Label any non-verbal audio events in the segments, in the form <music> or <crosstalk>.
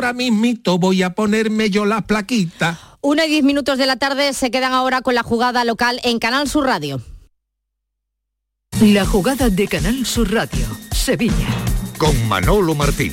ahora mismito voy a ponerme yo la plaquita. Una y diez minutos de la tarde se quedan ahora con la jugada local en Canal Sur Radio. La jugada de Canal Sur Radio, Sevilla. Con Manolo Martín.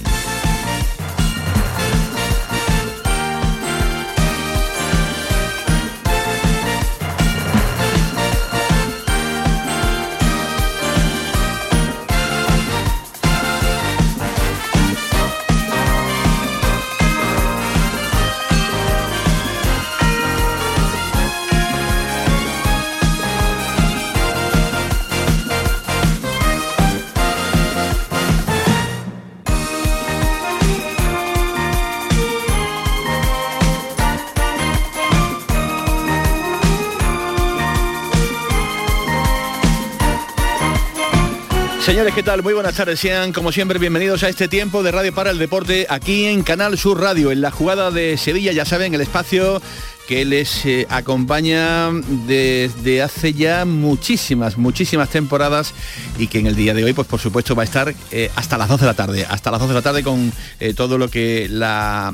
Señores, ¿qué tal? Muy buenas tardes. Sean, como siempre, bienvenidos a este tiempo de Radio para el Deporte aquí en Canal Sur Radio, en la jugada de Sevilla, ya saben, el espacio que les eh, acompaña desde hace ya muchísimas, muchísimas temporadas y que en el día de hoy, pues por supuesto, va a estar eh, hasta las 12 de la tarde, hasta las 12 de la tarde con eh, todo lo que la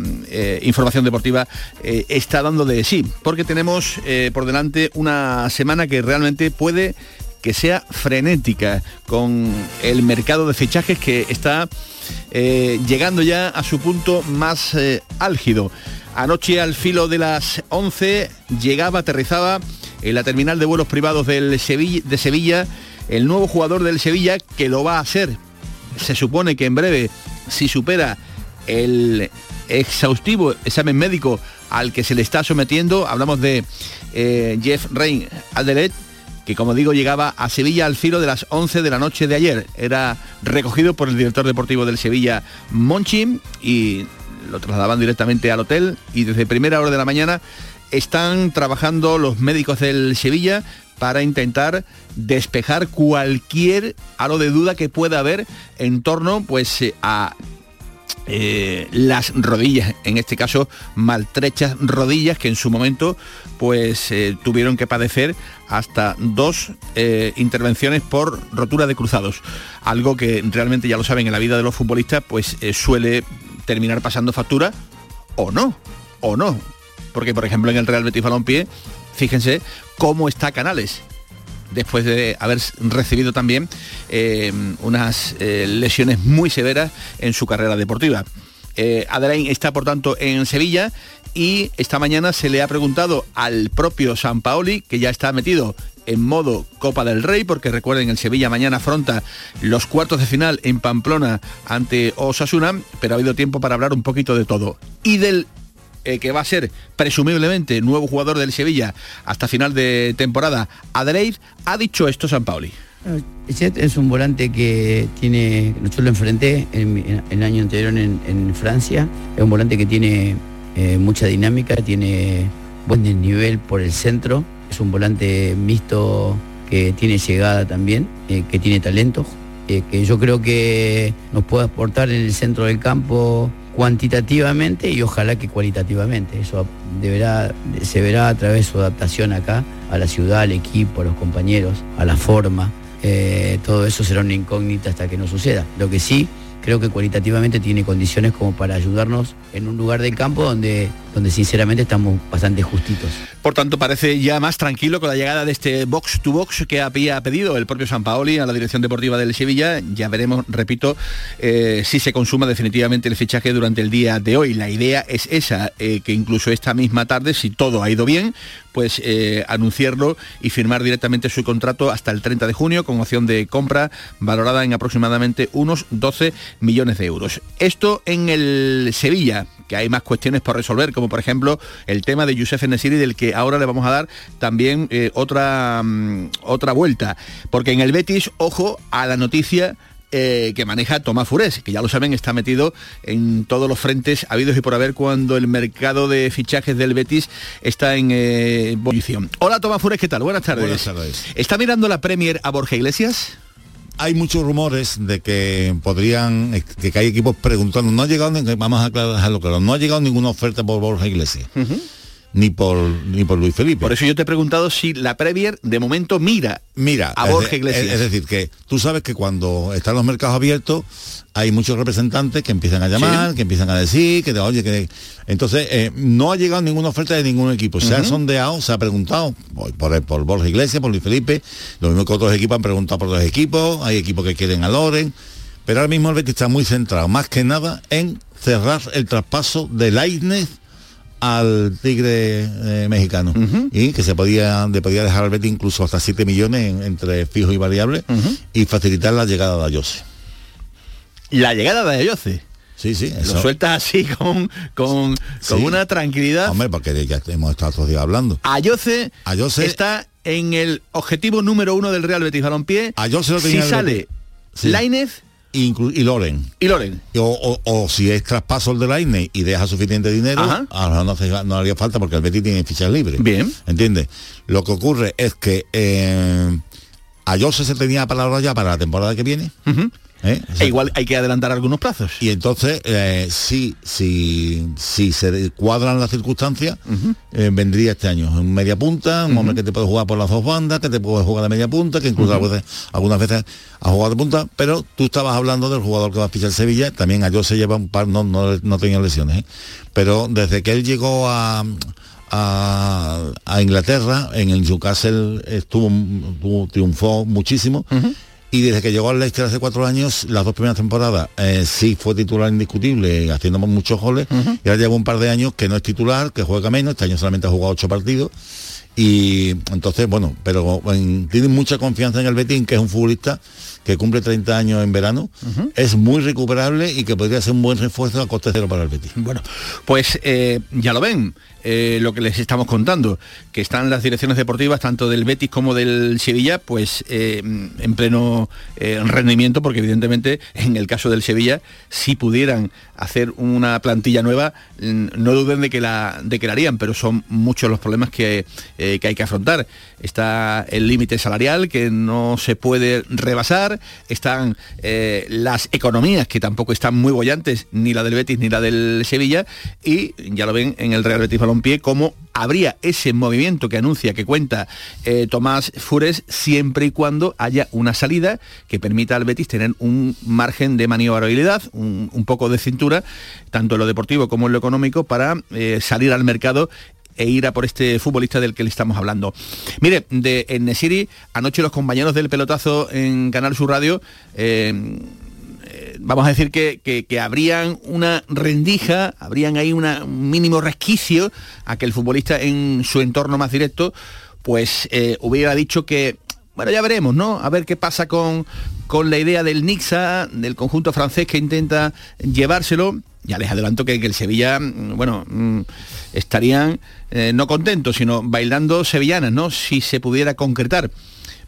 información deportiva está dando de sí, porque tenemos por delante una semana que realmente puede que sea frenética con el mercado de fichajes que está eh, llegando ya a su punto más eh, álgido. Anoche al filo de las 11 llegaba, aterrizaba en la terminal de vuelos privados del de Sevilla el nuevo jugador del Sevilla que lo va a hacer. Se supone que en breve, si supera el exhaustivo examen médico al que se le está sometiendo, hablamos de eh, Jeff Rain Adelet, que como digo llegaba a Sevilla al filo de las 11 de la noche de ayer. Era recogido por el director deportivo del Sevilla, Monchi, y lo trasladaban directamente al hotel y desde primera hora de la mañana están trabajando los médicos del Sevilla para intentar despejar cualquier halo de duda que pueda haber en torno pues a eh, las rodillas, en este caso maltrechas rodillas que en su momento pues eh, tuvieron que padecer hasta dos eh, intervenciones por rotura de cruzados. Algo que realmente ya lo saben en la vida de los futbolistas pues suele terminar pasando factura o no, o no. Porque por ejemplo en el Real Betis Balompié, fíjense cómo está Canales después de haber recibido también eh, unas eh, lesiones muy severas en su carrera deportiva. Eh, está por tanto en Sevilla y esta mañana se le ha preguntado al propio San Paoli, que ya está metido en modo Copa del Rey, porque recuerden, el Sevilla mañana afronta los cuartos de final en Pamplona ante Osasuna, pero ha habido tiempo para hablar un poquito de todo. Y del eh, que va a ser presumiblemente nuevo jugador del Sevilla hasta final de temporada, Adelaide, ha dicho esto San Pauli. es un volante que tiene, yo lo enfrenté en, el año anterior en, Francia, es un volante que tiene eh, mucha dinámica, tiene buen nivel por el centro, es un volante mixto que tiene llegada también, eh, que tiene talento, que yo creo que nos puede aportar en el centro del campo cuantitativamente y ojalá que cualitativamente. Eso deberá, se verá a través de su adaptación acá, a la ciudad, al equipo, a los compañeros, a la forma. Eh, todo eso será una incógnita hasta que no suceda. Lo que sí, creo que cualitativamente tiene condiciones como para ayudarnos en un lugar del campo donde, donde sinceramente estamos bastante justitos. Por tanto, parece ya más tranquilo con la llegada de este box to box que había pedido el propio San Paoli a la dirección deportiva del Sevilla. Ya veremos, repito, eh, si se consuma definitivamente el fichaje durante el día de hoy. La idea es esa, eh, que incluso esta misma tarde, si todo ha ido bien, pues eh, anunciarlo y firmar directamente su contrato hasta el 30 de junio con opción de compra valorada en aproximadamente unos 12 millones de euros. Esto en el Sevilla, que hay más cuestiones por resolver, como por ejemplo el tema de Youssef Nesiri, del que ahora le vamos a dar también eh, otra, mm, otra vuelta. Porque en el Betis, ojo a la noticia eh, que maneja Tomás Furés, que ya lo saben, está metido en todos los frentes habidos y por haber cuando el mercado de fichajes del Betis está en eh, Hola Tomás Furés, ¿qué tal? Buenas tardes. Buenas tardes. ¿Está mirando la Premier a Borja Iglesias? hay muchos rumores de que podrían, que, hay equipos preguntando, no ha llegado, vamos a aclararlo claro, no ha llegado ninguna oferta por Borja Iglesias. Ni por ni por Luis Felipe. Por eso yo te he preguntado si la Premier de momento mira Mira, a Borja Iglesias. Es, es decir, que tú sabes que cuando están los mercados abiertos hay muchos representantes que empiezan a llamar, Sí. que empiezan a decir, que oye, que entonces eh, no ha llegado ninguna oferta de ningún equipo. Se ha sondeado, se ha preguntado por, por, por Borja Iglesias, por Luis Felipe, lo mismo que otros equipos han preguntado por los equipos, hay equipos que quieren a Loren, pero ahora mismo el Betis está muy centrado, más que nada, en cerrar el traspaso de Lainez al Tigre eh, mexicano y que se podía, le podía dejar al Betis incluso hasta 7 millones en- entre fijo y variable y facilitar la llegada de Ayose. La llegada de Ayoce. Sí, sí, eso. Lo sueltas así con, con, con una tranquilidad. Hombre, porque ya hemos estado otros días hablando. Ayoce, Ayoce- está en el objetivo número uno del Real Betis Balompié. Ayoce lo si tenía el sale. Lainez Inclu- y Loren. y Loren. O, o- o si es traspaso el de Lainez y deja suficiente dinero, Ajá. a lo mejor no, haría falta porque el Betis tiene fichas libres. Bien. ¿Entiendes? Lo que ocurre es que eh, Ayose se tenía palabra ya para la temporada que viene. Sea, E igual hay que adelantar algunos plazos. Y entonces, eh, si, si, si se cuadran las circunstancias, eh, vendría este año. Un media punta, un hombre que te puede jugar por las dos bandas, que te puede jugar de media punta, que incluso algunas, veces, algunas veces ha jugado de punta, pero tú estabas hablando del jugador que va a fichar Sevilla, también a se lleva un par, no, no, no tenía lesiones, ¿eh? pero desde que él llegó a, a, a Inglaterra, en el Newcastle estuvo, tuvo- triunfó muchísimo. Y desde que llegó al Leicester hace cuatro años, las dos primeras temporadas, eh, sí fue titular indiscutible, haciendo muchos goles. Y ahora lleva un par de años que no es titular, que juega menos. Este año solamente ha jugado ocho partidos. Y entonces, bueno, pero en- tiene mucha confianza en el Betín, que es un futbolista que cumple 30 años en verano, es muy recuperable y que podría ser un buen refuerzo a coste cero para el Betis. Bueno, pues eh, ya lo ven, eh, lo que les estamos contando, que están las direcciones deportivas, tanto del Betis como del Sevilla, pues eh, en pleno eh, rendimiento, porque evidentemente en el caso del Sevilla, si pudieran hacer una plantilla nueva, mm, no duden de que la, de que la harían, pero son muchos los problemas que, que hay que afrontar. Está el límite salarial que no se puede rebasar, están las economías que tampoco están muy bollantes, ni la del Betis ni la del Sevilla, y ya lo ven en el Real Betis Balompié cómo habría ese movimiento que anuncia, que cuenta eh, Tomás Fures, siempre y cuando haya una salida que permita al Betis tener un margen de maniobrabilidad, un, un poco de cintura, tanto en lo deportivo como en lo económico, para eh, salir al mercado e ir a por este futbolista del que le estamos hablando. Mire, de en Nesiri, anoche los compañeros del pelotazo en Canal Sur Radio eh, vamos a decir que, que, habrían una rendija, habrían ahí un mínimo resquicio a que el futbolista en su entorno más directo, pues eh, hubiera dicho que, bueno, ya veremos, ¿no? A ver qué pasa con, con la idea del Nixa, del conjunto francés que intenta llevárselo. Ya les adelanto que, que el Sevilla, mm, bueno, mm, estarían eh, no contentos, sino bailando sevillanas, ¿no? Si se pudiera concretar.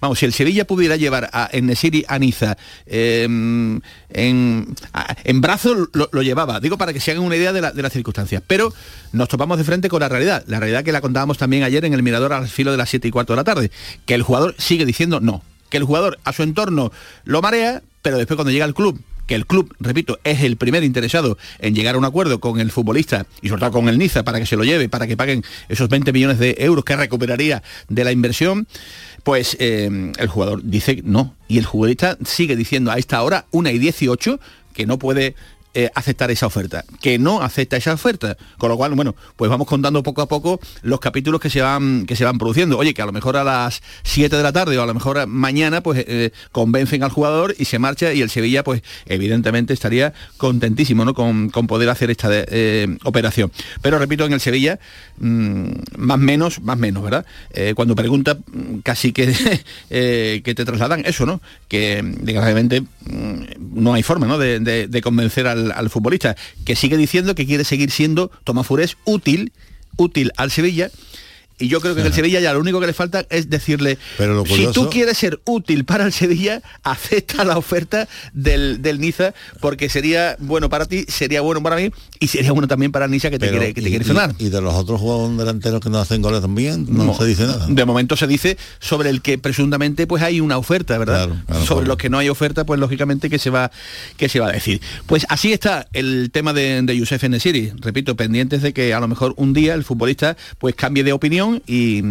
Vamos, si el Sevilla pudiera llevar a Enesiri a Niza eh, en, en brazos, lo, llevaba. Digo para que se hagan una idea de, de las circunstancias. Pero nos topamos de frente con la realidad. La realidad que la contábamos también ayer en el Mirador al filo de las 7 y cuarto de la tarde. Que el jugador sigue diciendo no. Que el jugador a su entorno lo marea, pero después cuando llega al club que el club, repito, es el primer interesado en llegar a un acuerdo con el futbolista y sobre todo con el Niza para que se lo lleve, para que paguen esos 20 millones de euros que recuperaría de la inversión, pues eh, el jugador dice no. Y el futbolista sigue diciendo a esta hora, una y 18, que no puede eh, aceptar esa oferta, que no acepta esa oferta. Con lo cual, bueno, pues vamos contando poco a poco los capítulos que se van, que se van produciendo. Oye, que a lo mejor a las 7 de la tarde o a lo mejor mañana, pues eh, convencen al jugador y se marcha y el Sevilla, pues evidentemente estaría contentísimo ¿no? con, con poder hacer esta eh, operación. Pero repito, en el Sevilla, mmm, más menos, más menos, ¿verdad? Cuando pregunta, mm, casi que, <laughs> que te trasladan eso, ¿no? Que desgraciadamente mm, no hay forma ¿no? de convencer al, al futbolista, que sigue diciendo que quiere seguir siendo Tomás Furés útil, útil al Sevilla Y yo creo que el Sevilla ya lo único que le falta es decirle, Pero lo si tú quieres ser útil para el Sevilla, acepta la oferta del, del Niza, porque sería bueno para ti, sería bueno para mí y sería bueno también para el Niza que te quiere, que te y, quiere y- firmar. y de los otros jugadores delanteros que no hacen goles también, no, se dice nada. De momento se dice sobre el que presuntamente pues hay una oferta, ¿verdad? Claro, claro, sobre claro. los que no hay oferta, pues lógicamente que se va que se va a decir. Pues así está el tema de, de Youssef Nesiri. Repito, pendientes de que a lo mejor un día el futbolista pues cambie de opinión y,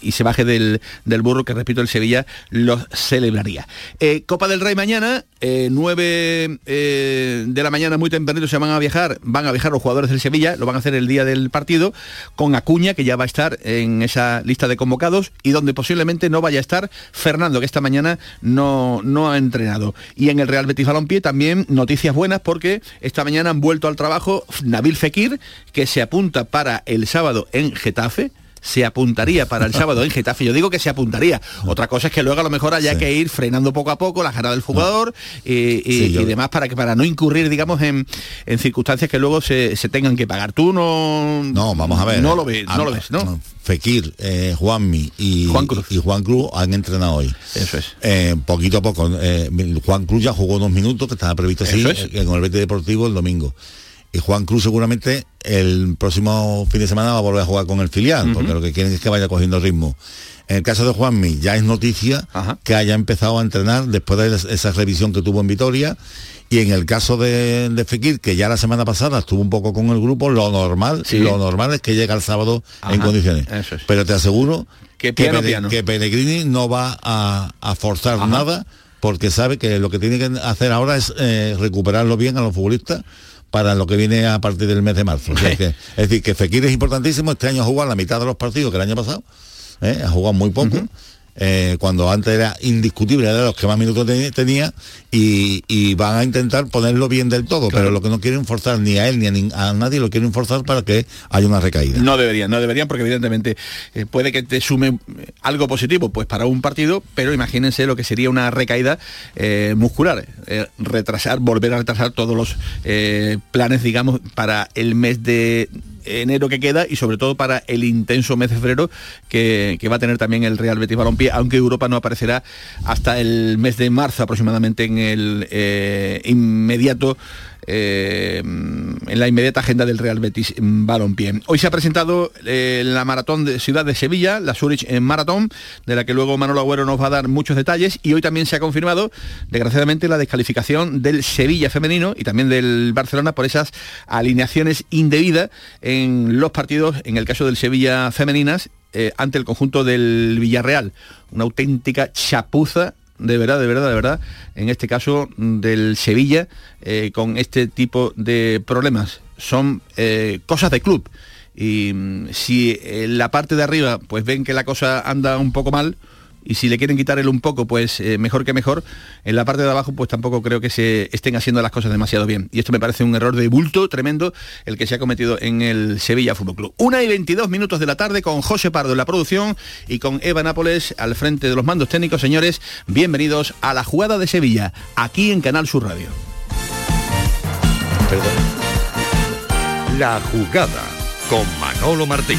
y se baje del, del burro que repito el Sevilla los celebraría. Eh, Copa del Rey mañana, eh, 9 eh, de la mañana muy tempranito se van a viajar, van a viajar los jugadores del Sevilla, lo van a hacer el día del partido, con Acuña, que ya va a estar en esa lista de convocados, y donde posiblemente no vaya a estar Fernando, que esta mañana no, no ha entrenado. Y en el Real Betis Balompié también noticias buenas porque esta mañana han vuelto al trabajo Nabil Fekir, que se apunta para el sábado en Getafe, se apuntaría para el sábado en Getafe. Yo digo que se apuntaría. Otra cosa es que luego a lo mejor haya Sí. que ir frenando poco a poco la jarada del jugador y, y- Sí, yo- y demás para que para no incurrir, digamos, en, en circunstancias que luego se, se tengan que pagar. Tú no. No, vamos a ver. No lo ves, Ah, no lo ves, ¿no? Fekir, eh, Juanmi y Juan Cruz. y Juan Cruz han entrenado hoy. Eso es. Eh, poquito a poco. eh, Juan Cruz ya jugó unos minutos, que estaba previsto así, es. con el Betis Deportivo el domingo. Y Juan Cruz seguramente el próximo fin de semana va a volver a jugar con el filial, porque lo que quieren es que vaya cogiendo ritmo. En el caso de Juanmi, ya es noticia Ajá. que haya empezado a entrenar después de es- esa revisión que tuvo en Vitoria. Y en el caso de, de Fekir, que ya la semana pasada estuvo un poco con el grupo, lo normal, Sí. lo normal es que llegue el sábado en condiciones. es. Pero te aseguro Que piano, Pele- piano. que Pellegrini no va a, a forzar Ajá. nada porque sabe que lo que tiene que hacer ahora es eh, recuperarlo bien a los futbolistas para lo que viene a partir del mes de marzo. O sea que- es decir, que Fekir es importantísimo, este año ha jugado la mitad de los partidos que el año pasado, ¿eh? ha jugado muy poco. Eh, cuando antes era indiscutible, era de los que más minutos te- tenía y, y van a intentar ponerlo bien del todo, pero lo que no quieren forzar ni a él ni a, nadie lo quieren forzar para que haya una recaída. No deberían, no deberían porque evidentemente eh, puede que te sume eh, algo positivo pues para un partido, pero imagínense lo que sería una recaída eh, muscular, retrasar, volver a retrasar todos los planes, digamos, para el mes de enero que queda y sobre todo para el intenso mes de febrero que, que va a tener también el Real Betis Balompié, aunque Europa no aparecerá hasta el mes de marzo aproximadamente en el eh, inmediato eh, en la inmediata agenda del Real Betis Balompié. Hoy se ha presentado eh, la maratón de Ciudad de Sevilla, la Zurich en Maratón, de la que luego Manolo Agüero nos va a dar muchos detalles y hoy también se ha confirmado, desgraciadamente, la descalificación del Sevilla femenino y también del Barcelona por esas alineaciones indebidas en los partidos, en el caso del Sevilla femeninas, eh, ante el conjunto del Villarreal. Una auténtica chapuza de verdad, de verdad, de verdad, en este caso mm, del Sevilla, eh, con este tipo de problemas. Son eh, cosas de club. Y mm, si en la parte de arriba pues ven que la cosa anda un poco mal, y si le quieren quitar el un poco, pues eh, mejor que mejor. En la parte de abajo, pues tampoco creo que se estén haciendo las cosas demasiado bien. Y esto me parece un error de bulto tremendo el que se ha cometido en el Sevilla Fútbol Club. Una y 22 minutos de la tarde con José Pardo en la producción y con Eva Nápoles al frente de los mandos técnicos. Señores, bienvenidos a la jugada de Sevilla, aquí en Canal Sur Radio. La jugada con Manolo Martín.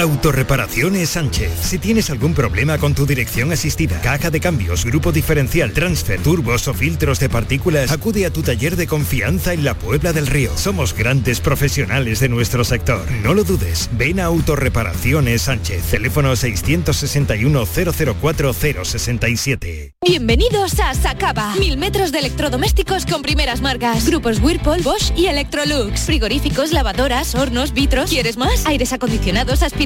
Autorreparaciones Sánchez. Si tienes algún problema con tu dirección asistida, caja de cambios, grupo diferencial, transfer, turbos o filtros de partículas, acude a tu taller de confianza en la Puebla del Río. Somos grandes profesionales de nuestro sector. No lo dudes. Ven a Autorreparaciones Sánchez. Teléfono 661 004 067. Bienvenidos a Sacaba. Mil metros de electrodomésticos con primeras marcas. Grupos Whirlpool, Bosch y Electrolux. Frigoríficos, lavadoras, hornos, vitros. ¿Quieres más? Aires acondicionados,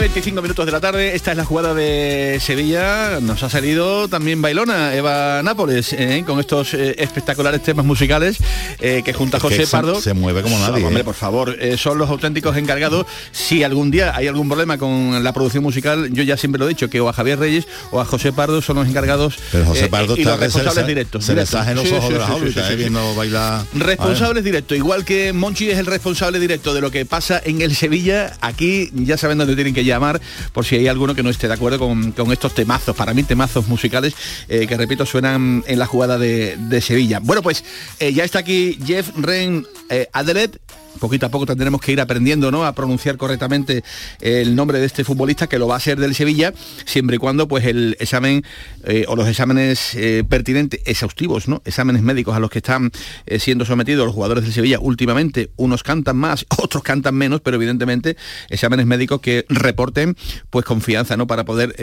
25 minutos de la tarde, esta es la jugada de Sevilla, nos ha salido también bailona Eva Nápoles, ¿eh? con estos eh, espectaculares temas musicales eh, que junto a Es José Pardo... se mueve como nadie, Hombre, por favor, son los auténticos encargados. Si algún día hay algún problema con la producción musical, yo ya siempre lo he dicho, que o a Javier Reyes o a José Pardo son los encargados Pero José Pardo y los responsables se- directos. se directos. sajen los Sí, ojos sí, de las sí. viendo bailar. Responsables directos, igual que Monchi es el responsable directo de lo que pasa en el Sevilla, aquí ya saben dónde tienen que llamar por si hay alguno que no esté de acuerdo con, con estos temazos, para mí temazos musicales eh, que repito suenan en la jugada de, de Sevilla. Bueno pues eh, ya está aquí Jeff Ren eh, Adelet. Poquito a poco tendremos que ir aprendiendo ¿no? a pronunciar correctamente el nombre de este futbolista que lo va a ser del Sevilla, siempre y cuando pues el examen eh, o los exámenes eh, pertinentes, exhaustivos, ¿no? exámenes médicos a los que están eh, siendo sometidos los jugadores del Sevilla últimamente, unos cantan más, <laughs> otros cantan menos, pero evidentemente exámenes médicos que reporten pues confianza ¿no? para poder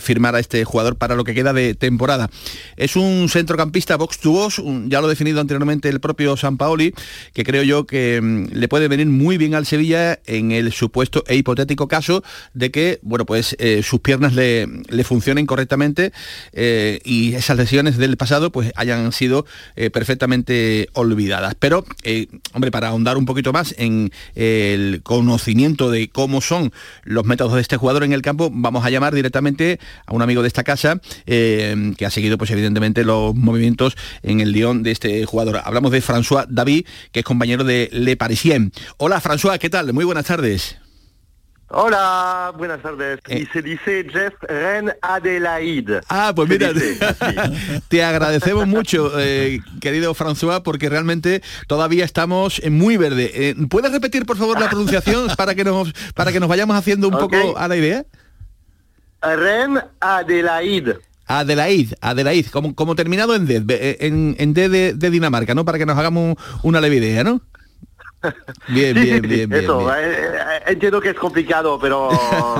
firmar a este jugador para lo que queda de temporada. Es un centrocampista box to box, ya lo ha definido anteriormente el propio San Paoli, que creo yo que mm, le puede venir muy bien al Sevilla en el supuesto e hipotético caso de que, bueno, pues eh, sus piernas le, le funcionen correctamente eh, y esas lesiones del pasado pues hayan sido eh, perfectamente olvidadas. Pero, hombre, para ahondar un poquito más en el conocimiento de cómo son los métodos de este jugador en el campo, vamos a llamar directamente a un amigo de esta casa que ha seguido, pues evidentemente, los movimientos en el guion de este jugador. Hablamos de François David, que es compañero de Le Parisien. Hola, François, ¿qué tal? Muy buenas tardes. Hola, buenas tardes. Y se dice Jeff Ren Adelaide. Ah, pues mira, dice <laughs> te agradecemos mucho, eh, querido François, porque realmente todavía estamos en muy verde. Eh, ¿Puedes repetir, por favor, la pronunciación <laughs> para que nos, para que nos vayamos haciendo un poco a la idea? Ren Adelaide. Adelaide, Adelaide, como, como terminado en D, eh, en, en D de, de Dinamarca, ¿no? Para que nos hagamos una leve idea, ¿no? Bien, Sí, bien, sí, bien, bien. Eso, bien. eh, eh, entiendo que es complicado, pero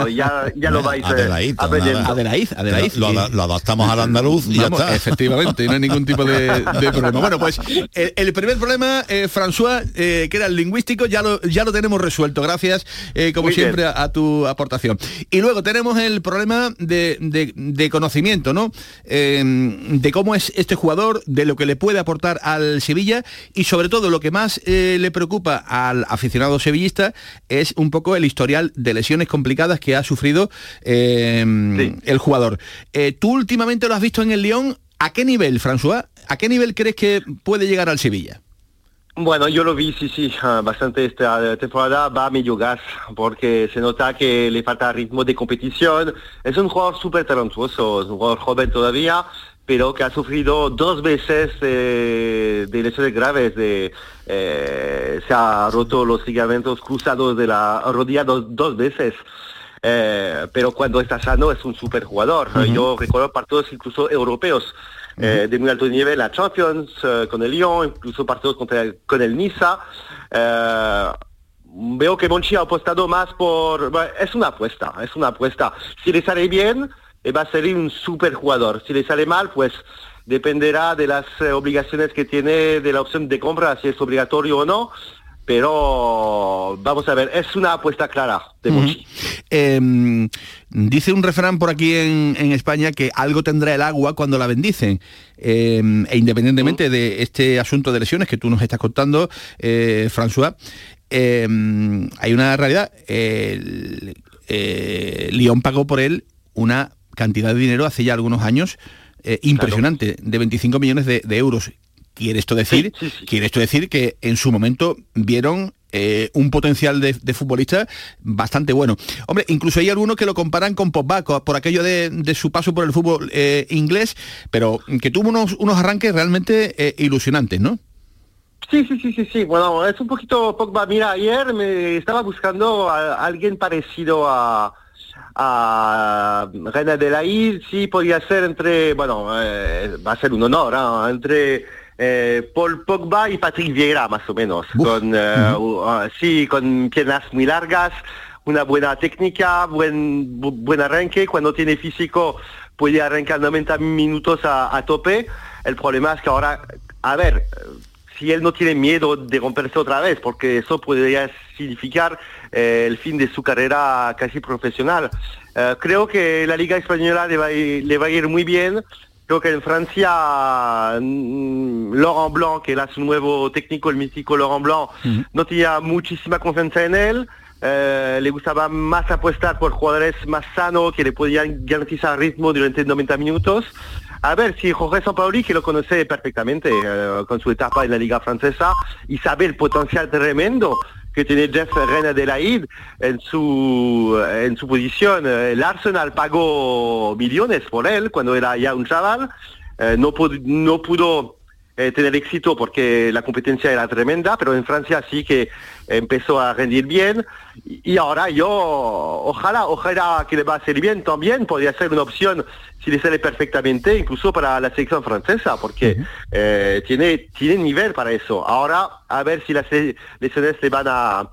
ya, ya lo vais eh, Adelaide, aprendiendo. nada. Adelaide, Adelaide. Lo, lo- lo adaptamos al andaluz y Vamos, ya está. Efectivamente, no hay ningún tipo de, de problema. Bueno, pues el, el primer problema, eh, François, eh, que era el lingüístico, ya lo, ya lo tenemos resuelto. Gracias, eh, como Muy siempre, a, a tu aportación. Y luego tenemos el problema de, de- de conocimiento, ¿no? Eh, de cómo es este jugador, de lo que le puede aportar al Sevilla y sobre todo lo que más eh, le preocupa al aficionado sevillista es un poco el historial de lesiones complicadas que ha sufrido eh, el jugador. Eh, ¿Tú últimamente lo has visto en el Lyon? ¿A qué nivel, François? ¿A qué nivel crees que puede llegar al Sevilla? Bueno, yo lo vi, sí, sí, ah, bastante esta temporada, va a medio gas, porque se nota que le falta ritmo de competición. Es un jugador súper talentuoso, es un jugador joven todavía, pero que ha sufrido dos veces eh, de lesiones graves, de, eh, se ha roto los ligamentos cruzados de la rodilla dos, dos veces. Eh, pero cuando está sano es un super jugador. Yo recuerdo partidos incluso europeos eh, de muy alto nivel, la Champions eh, con el Lyon, incluso partidos contra el- con el Niza. Veo que Monchi ha apostado más por... bueno, es una apuesta, es una apuesta. Si le sale bien, va a ser un super jugador. Si le sale mal, pues dependerá de las eh, obligaciones que tiene, de la opción de compra, si es obligatorio o no. Pero vamos a ver, es una apuesta clara de Monchi. Eh, dice un refrán por aquí en, en España que algo tendrá el agua cuando la bendicen. Eh, e independientemente de este asunto de lesiones que tú nos estás contando, eh, François, eh, hay una realidad. Eh, Lyon pagó por él una cantidad de dinero hace ya algunos años eh, impresionante, de 25 millones de, de euros. Quiere esto decir, quiere esto decir que en su momento vieron eh, un potencial de, de futbolista bastante bueno. Hombre, incluso hay algunos que lo comparan con Pogba por aquello de, de su paso por el fútbol eh, inglés, pero que tuvo unos, unos arranques realmente ilusionantes, ¿no? Sí, sí, sí, sí, sí. Bueno, es un poquito Pogba. Mira, ayer me estaba buscando a alguien parecido a a Reina de la Isla, sí podía ser entre, bueno, eh, va a ser un honor, ¿ah? entre eh, Paul Pogba y Patrick Vieira, más o menos, con, eh, u- ah, sí, con piernas muy largas, una buena técnica, buen, bu- buen arranque, cuando tiene físico puede arrancar 90 minutos a, a tope. El problema es que ahora, a ver, si él no tiene miedo de romperse otra vez, porque eso podría significar eh, el fin de su carrera casi profesional. Eh, creo que la Liga Española le va, a ir, le va a ir muy bien. Creo que en Francia, mm, Laurent Blanc, que era su nuevo técnico, el mítico Laurent Blanc, no tenía muchísima confianza en él. Eh, le gustaba más apostar por jugadores más sanos que le podían garantizar ritmo durante 90 minutos. A ver si Jorge Sampaoli, que lo conoce perfectamente eh, con su etapa en la Liga Francesa y sabe el potencial tremendo que tiene Jeff Reina de en su, en su posición. El Arsenal pagó millones por él cuando era ya un chaval. Eh, no, pudo, no pudo eh, tener éxito porque la competencia era tremenda, pero en Francia sí que empezó a rendir bien. Y, ahora yo ojalá, ojalá que le va a hacer bien. También, podría ser una opción si le sale perfectamente, incluso para la selección francesa, porque eh, tiene, tiene nivel para eso. Ahora a ver si las lesiones le van a,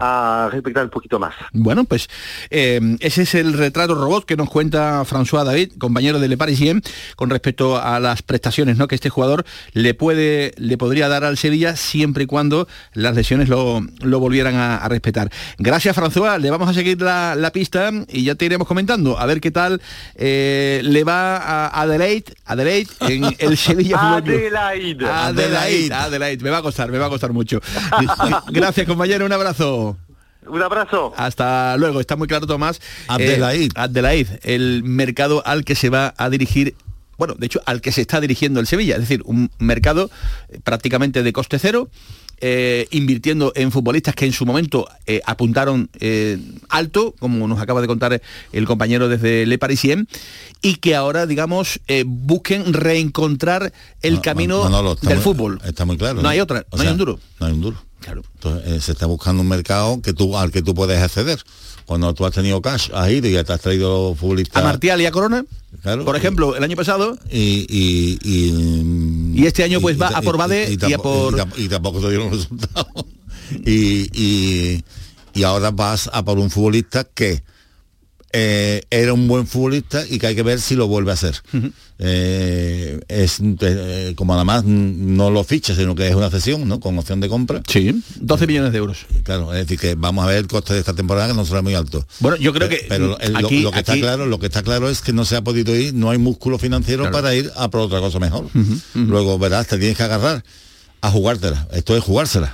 a respetar un poquito más. Bueno, pues eh, ese es el retrato robot que nos cuenta François David, compañero de Le Parisien, con respecto a las prestaciones ¿no? que este jugador le puede, le podría dar al Sevilla siempre y cuando las lesiones lo, lo volvieran a, a respetar. Gracias, François. Le vamos a seguir la, la pista y ya te iremos comentando a ver qué tal eh, le va a Adelaide, Adelaide en el Sevilla Club. Adelaide. Adelaide, Adelaide, me va a costar, me va a costar mucho. <laughs> Gracias, compañero, un abrazo. Un abrazo. Hasta luego, está muy claro, Tomás. Adelaide. Eh, Adelaide, el mercado al que se va a dirigir bueno, de hecho, al que se está dirigiendo el Sevilla, es decir, un mercado eh, prácticamente de coste cero, eh, invirtiendo en futbolistas que en su momento eh, apuntaron eh, alto, como nos acaba de contar el compañero desde Le Parisien, y que ahora, digamos, eh, busquen reencontrar el No, camino Manolo, del muy- fútbol. Está muy claro. No hay otra, no hay un duro. No hay un duro. Claro. Entonces, eh, se está buscando un mercado que tú, al que tú puedes acceder. Cuando tú has tenido cash, has ido y ya te has traído futbolistas. A Martial y a Corona, Claro, por ejemplo, el año pasado, y, y, y, Y este año, pues, va a por Bade y a por- y tamp- y tampoco te dieron resultados. <laughs> y, y, y ahora vas a por un futbolista que eh, era un buen futbolista y que hay que ver si lo vuelve a hacer. Eh, es eh, como además no lo ficha, sino que es una cesión, ¿no? Con opción de compra. Sí, 12 millones de euros. Claro, es decir que vamos a ver el coste de esta temporada que no será muy alto. Bueno, yo creo que pero el- aquí- lo, que está claro, lo que está claro es que no se ha podido ir, no hay músculo financiero Claro. para ir a por otra cosa mejor. Luego verás, te tienes que agarrar a jugártela. Esto es jugársela.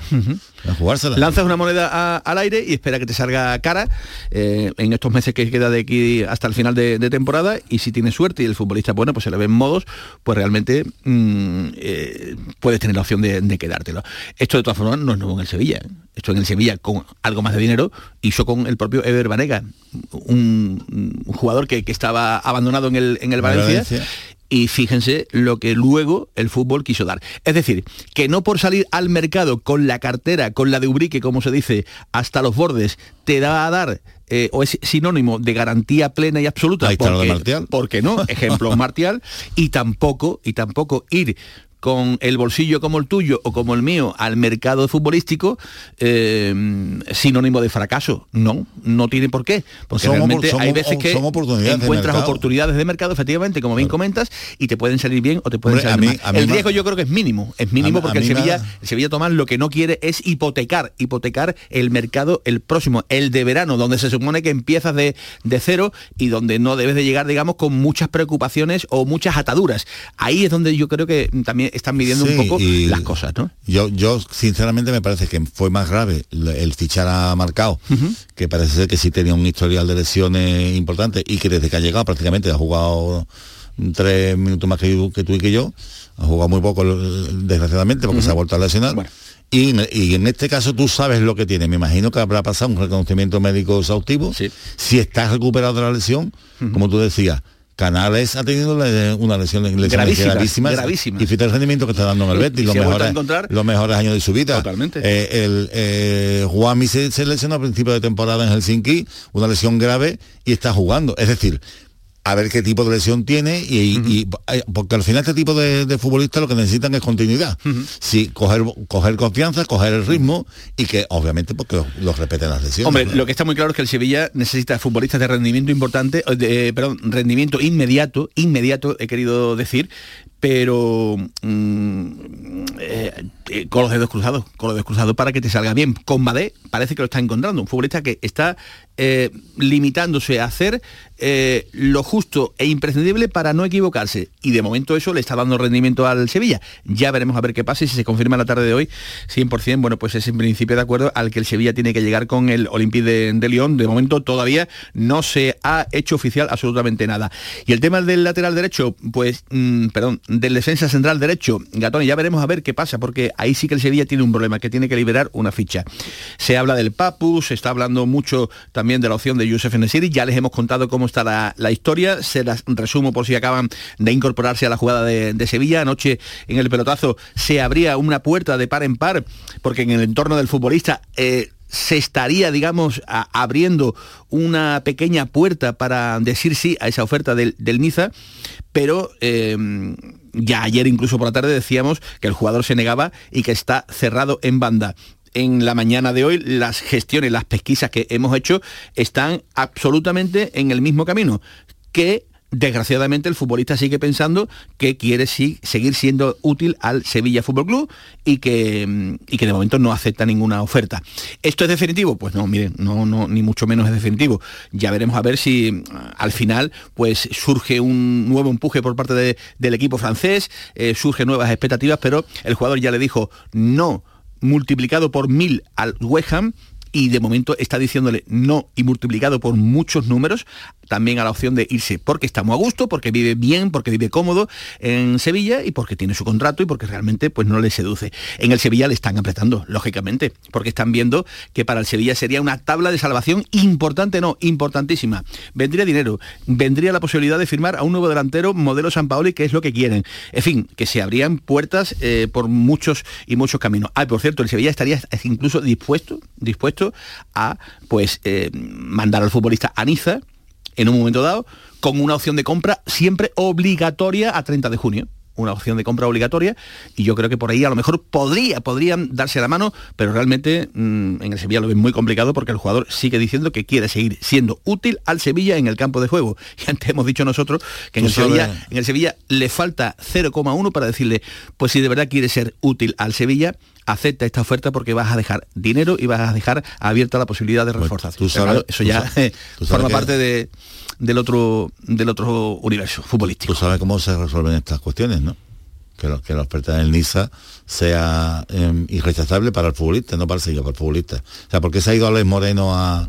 A jugársela. Lanzas una moneda a- al aire y espera que te salga cara eh, en estos meses que queda de aquí hasta el final de, de temporada y si tienes suerte y el futbolista bueno pues se le ven modos pues realmente mm, eh, puedes tener la opción de, de quedártelo esto de todas formas no es nuevo en el Sevilla ¿eh? esto en el Sevilla con algo más de dinero hizo con el propio Ever Banega un, un jugador que, que estaba abandonado en el, en el Valencia, Valencia. Y fíjense lo que luego el fútbol quiso dar. Es decir, que no por salir al mercado con la cartera, con la de Ubrique, como se dice, hasta los bordes, te da a dar eh, o es sinónimo de garantía plena y absoluta. Ahí está lo de porque- Martial. porque no, ejemplo <laughs> Martial, y tampoco, y tampoco ir con el bolsillo como el tuyo o como el mío al mercado futbolístico eh, sinónimo de fracaso. No, no tiene por qué. Porque Son opor- realmente hay veces que oportunidades encuentras oportunidades de mercado, efectivamente, como bien comentas, y te pueden salir bien o te pueden Hombre, salir a mí- mal. a El riesgo yo creo que es mínimo, es mínimo A- porque el Sevilla, el Sevilla Tomás lo que no quiere es hipotecar, hipotecar el mercado el próximo, el de verano, donde se supone que empiezas de, de cero y donde no debes de llegar, digamos, con muchas preocupaciones o muchas ataduras. Ahí es donde yo creo que también están midiendo un poco y las cosas, ¿no? Yo, yo sinceramente me parece que fue más grave el, fichar a Marcao, que parece ser que sí tenía un historial de lesiones importante y que desde que ha llegado prácticamente ha jugado tres minutos más que, tú- que tú y que yo, ha jugado muy poco desgraciadamente porque se ha vuelto a lesionar. Y, en- y en este caso tú sabes lo que tiene. Me imagino que habrá pasado un reconocimiento médico exhaustivo. Si estás recuperado de la lesión, como tú decías, Canales ha tenido le- una lesión lesiones Gravísimas, gravísimas, gravísimas. y fíjate el rendimiento que está dando en el Betis, los mejores, los mejores años de su vida. Totalmente. Eh, el eh, Juanmi se, se lesionó a principio de temporada en Helsinki, una lesión grave y está jugando. Es decir, a ver qué tipo de lesión tiene y, y- eh, porque al final este tipo de, de futbolistas lo que necesitan es continuidad. Sí, coger, coger confianza, coger el ritmo y que obviamente porque los, respeten las lesiones. Hombre, ¿no? lo que está muy claro es que el Sevilla necesita futbolistas de rendimiento importante, eh, de, perdón, rendimiento inmediato, inmediato he querido decir, pero mm, eh, eh, con los dedos cruzados, con los dedos cruzados para que te salga bien. Con Madé parece que lo está encontrando, un futbolista que está eh, limitándose a hacer eh, lo justo e imprescindible para no equivocarse. Y de momento eso le está dando rendimiento al Sevilla. Ya veremos a ver qué pasa y si se confirma la tarde de hoy, 100%, bueno, pues es en principio de acuerdo al que el Sevilla tiene que llegar con el Olympique de, Lyon. De momento todavía no se ha hecho oficial absolutamente nada. Y el tema del lateral derecho, pues, mm, perdón, del defensa central derecho, Gatón, ya veremos a ver qué pasa, porque ahí sí que el Sevilla tiene un problema, que tiene que liberar una ficha. Se habla del Papu, se está hablando mucho también de la opción de Yusef Nesiri, ya les hemos contado cómo está la, historia, se las resumo por si acaban de incorporarse a la jugada de, Sevilla. Anoche en el pelotazo se abría una puerta de par en par, porque en el entorno del futbolista eh, se estaría, digamos, abriendo una pequeña puerta para decir sí a esa oferta del, Niza, pero eh, ya ayer incluso por la tarde decíamos que el jugador se negaba y que está cerrado en banda. En la mañana de hoy las gestiones, las pesquisas que hemos hecho están absolutamente en el mismo camino, que desgraciadamente el futbolista sigue pensando que quiere seguir siendo útil al Sevilla Fútbol Club y que, mm, y que de momento no acepta ninguna oferta. ¿Esto es definitivo? Pues no, miren, no, no, ni mucho menos es definitivo. Ya veremos a ver si mm, al final pues surge un nuevo empuje por parte de- del equipo francés, eh, surgen nuevas expectativas, pero el jugador ya le dijo no multiplicado por mil al West y de momento está diciéndole no y multiplicado por muchos números también a la opción de irse porque está muy a gusto, porque vive bien, porque vive cómodo en Sevilla y porque tiene su contrato y porque realmente pues no le seduce. En el Sevilla le están apretando, lógicamente, porque están viendo que para el Sevilla sería una tabla de salvación importante, no, importantísima. Vendría dinero, vendría la posibilidad de firmar a un nuevo delantero modelo San Paoli, que es lo que quieren. En fin, que se abrían puertas eh, por muchos y muchos caminos. Ah, por cierto, el Sevilla estaría incluso dispuesto, dispuesto a pues eh, mandar al futbolista a Niza en un momento dado con una opción de compra siempre obligatoria a 30 de junio una opción de compra obligatoria y yo creo que por ahí a lo mejor podría, podrían darse la mano, pero realmente mm, en el Sevilla lo ven muy complicado porque el jugador sigue diciendo que quiere seguir siendo útil al Sevilla en el campo de juego. <laughs> Y antes hemos dicho nosotros que en el, Sevilla, en el Sevilla le falta 0,1 para decirle, pues si de verdad quiere ser útil al Sevilla, acepta esta oferta porque vas a dejar dinero y vas a dejar abierta la posibilidad de tú sabes- claro, eso tú ya <laughs> sabes- tú sabes forma parte de, del otro del otro universo futbolístico. Tú sabes cómo se resuelven estas cuestiones, ¿no? Que, lo- que la oferta del Niza sea eh, irrechazable para el futbolista, no para el Sevilla, para el futbolista. O sea, ¿por qué se ha ido Alex Moreno a,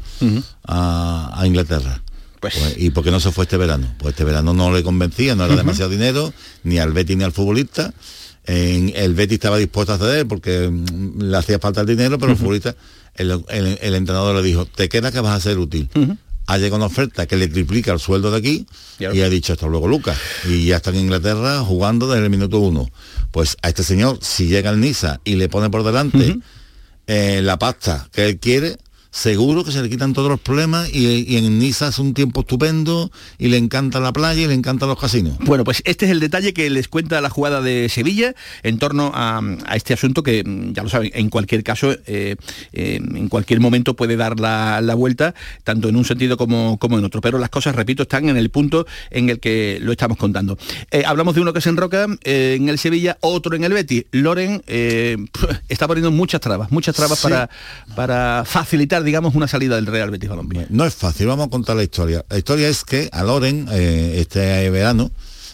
a, a Inglaterra? Pues- ¿Y por qué no se fue este verano? Pues este verano no le convencía, no era demasiado dinero, ni al Betis ni al futbolista. En- el Betis estaba dispuesto a ceder porque mm, le hacía falta el dinero, pero el futbolista, el, el- el entrenador le dijo, te queda que vas a ser útil. Ha llegado una oferta que le triplica el sueldo de aquí Claro. y ha dicho hasta luego Lucas. Y ya está en Inglaterra jugando desde el minuto uno. Pues a este señor, si llega al Niza y le pone por delante eh, la pasta que él quiere, seguro que se le quitan todos los problemas y, y en Niza es un tiempo estupendo y le encanta la playa y le encantan los casinos. Bueno, pues este es el detalle que les cuenta la jugada de Sevilla en torno a, a este asunto que, mm, ya lo saben, en cualquier caso, eh, eh, en cualquier momento puede dar la, la vuelta, tanto en un sentido como, como en otro. Pero las cosas, repito, están en el punto en el que lo estamos contando. Eh, hablamos de uno que se enroca en el Sevilla, otro en el Betis. Loren <laughs> está poniendo muchas trabas, muchas trabas Sí. para, para facilitar, digamos, una salida del Real Betis Balompié. No es fácil, vamos a contar la historia. La historia es que a Loren, eh, este verano,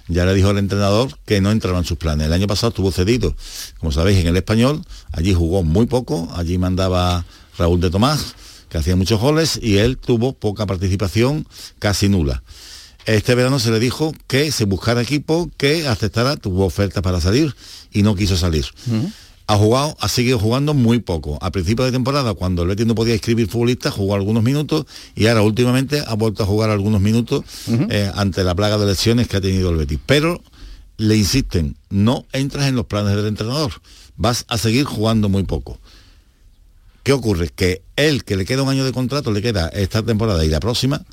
ya le dijo el entrenador que no entraba en sus planes. El año pasado estuvo cedido, como sabéis, en el español. Allí jugó muy poco, allí mandaba Raúl de Tomás, que hacía muchos goles, y él tuvo poca participación, casi nula. Este verano se le dijo que se buscara equipo, que aceptara, tuvo ofertas para salir y no quiso salir. Ha jugado, ha seguido jugando muy poco. A principio de temporada, cuando el Betis no podía inscribir futbolistas, jugó algunos minutos y ahora últimamente ha vuelto a jugar algunos minutos eh, ante la plaga de lesiones que ha tenido el Betis. Pero le insisten, no entras en los planes del entrenador, vas a seguir jugando muy poco. ¿Qué ocurre? Que él, que le queda un año de contrato, le queda esta temporada y la próxima,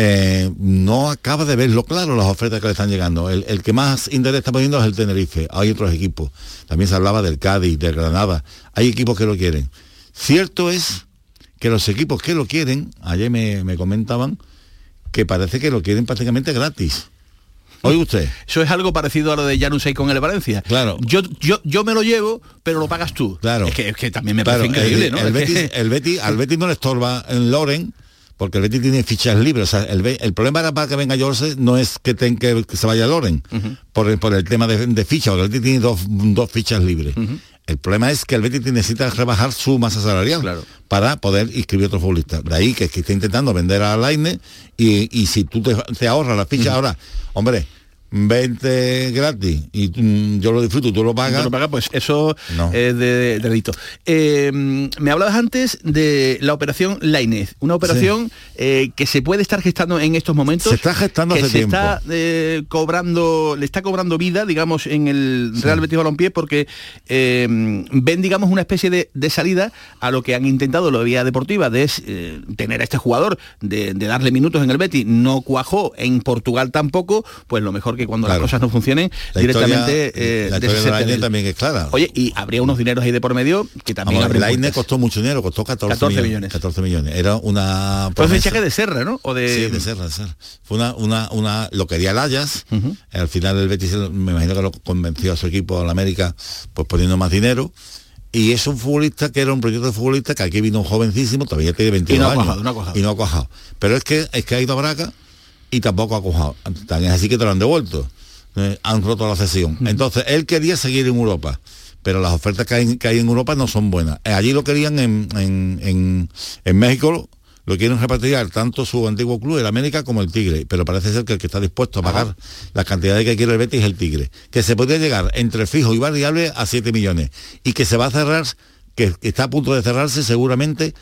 eh, no acaba de verlo claro las ofertas que le están llegando. El, el que más interés está poniendo es el Tenerife. Hay otros equipos. También se hablaba del Cádiz, del Granada. Hay equipos que lo quieren. Cierto es que los equipos que lo quieren, ayer me, me comentaban, que parece que lo quieren prácticamente gratis. Oye usted. Eso es algo parecido a lo de Janusay con el Valencia. Claro. Yo, yo, yo me lo llevo, pero lo pagas tú. Claro. Es que, es que también me Claro, parece increíble, el, ¿no? Betis, el Betis- al Betis no le estorba en Loren porque el Betis tiene fichas libres. O sea, el, problema era para que venga Jorge no es que, ten- que, que se vaya Loren por, el, por el tema de, de ficha, porque el Betis tiene dos, dos fichas libres. El problema es que el Betis necesita rebajar su masa salarial para poder inscribir otro futbolista. De ahí que, que está intentando vender a Laine y, y si tú te, te ahorras la ficha ahora, hombre, 20 gratis y mm, yo lo disfruto, tú lo pagas. Tú lo pagas, pues eso No. es de, de delito. Eh, me hablabas antes de la operación Lainez, una operación eh, que se puede estar gestando en estos momentos. Se está gestando que hace se tiempo. está eh, cobrando, le está cobrando vida, digamos, en el Real Betis Balompié porque ven, digamos, una especie de, de salida a lo que han intentado la vía deportiva de es, tener a este jugador, de, de darle minutos en el Betis, no cuajó en Portugal tampoco, pues lo mejor que cuando Claro. las cosas no funcionen, La directamente historia- eh, la historia de también es clara. Oye, y habría unos dineros ahí de por medio que también Vamos, Lainez multas. costó mucho dinero, costó 14, 14 millones, millones. 14 millones. Era una Pues promesa. fichaje de Serra, ¿no? O de... Sí, de Serra, de Serra. Fue una, una, una, lo quería el Ayas, al final el Betis me imagino que lo convenció a su equipo, al América, pues poniendo más dinero. Y es un futbolista que era un proyecto de futbolista que aquí vino un jovencísimo, todavía tiene 22 Y no ha años. cuajado, no ha cuajado. Y no ha cuajado. Pero es que, es que ha ido a Braga y tampoco ha cuajado. Tan es así que te lo han devuelto. Eh, han roto la cesión. Entonces, él quería seguir en Europa. Pero las ofertas que hay, que hay en Europa no son buenas. Eh, Allí lo querían en, en, en- en México, lo quieren repatriar tanto su antiguo club, el América, como el Tigre. Pero parece ser que el que está dispuesto a pagar las cantidades que quiere el Betis es el Tigre. Que se podría llegar entre fijo y variable a 7 millones. Y que se va a cerrar, que está a punto de cerrarse seguramente